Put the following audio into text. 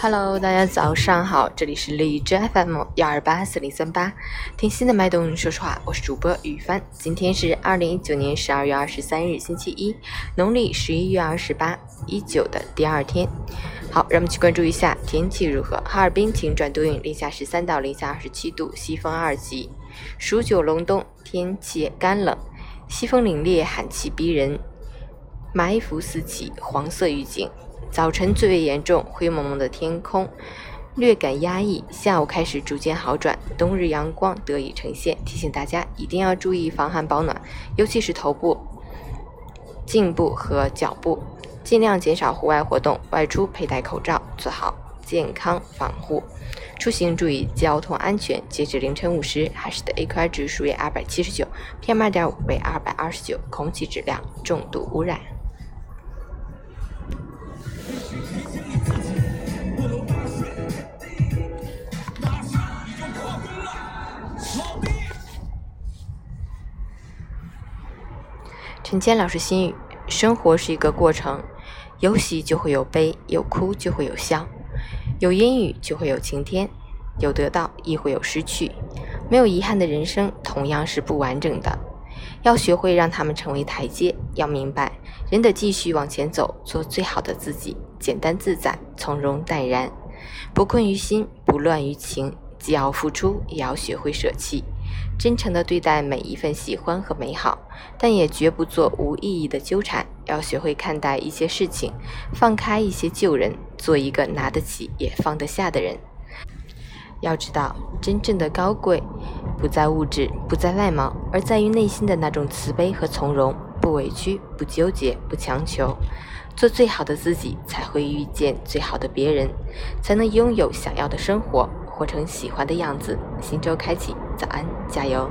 Hello，大家早上好，这里是荔枝 FM 幺二八四零三八，听心的脉动，说实话，我是主播雨帆。今天是二零一九年十二月二十三日，星期一，农历十一月二十八，一九的第二天。好，让我们去关注一下天气如何。哈尔滨晴转多云，零下十三到零下二十七度，西风二级，数九隆冬，天气干冷，西风凛冽，寒气逼人，霾伏四起，黄色预警。早晨最为严重，灰蒙蒙的天空，略感压抑。下午开始逐渐好转，冬日阳光得以呈现。提醒大家一定要注意防寒保暖，尤其是头部、颈部和脚部。尽量减少户外活动，外出佩戴口罩，做好健康防护。出行注意交通安全。截止凌晨五时，海市的 AQI 指数为二百七十九，PM 二点五为二百二十九，空气质量重度污染。陈坚老师心语：生活是一个过程。有喜就会有悲，有哭就会有笑，有阴雨就会有晴天，有得到亦会有失去。没有遗憾的人生同样是不完整的，要学会让他们成为台阶。要明白，人得继续往前走，做最好的自己，简单自在，从容淡然，不困于心，不乱于情。既要付出，也要学会舍弃。真诚地对待每一份喜欢和美好，但也绝不做无意义的纠缠。要学会看待一些事情，放开一些旧人，做一个拿得起也放得下的人。要知道，真正的高贵不在物质，不在外貌，而在于内心的那种慈悲和从容。不委屈，不纠结，不强求，做最好的自己，才会遇见最好的别人，才能拥有想要的生活。活成喜欢的样子，新周开启，早安，加油！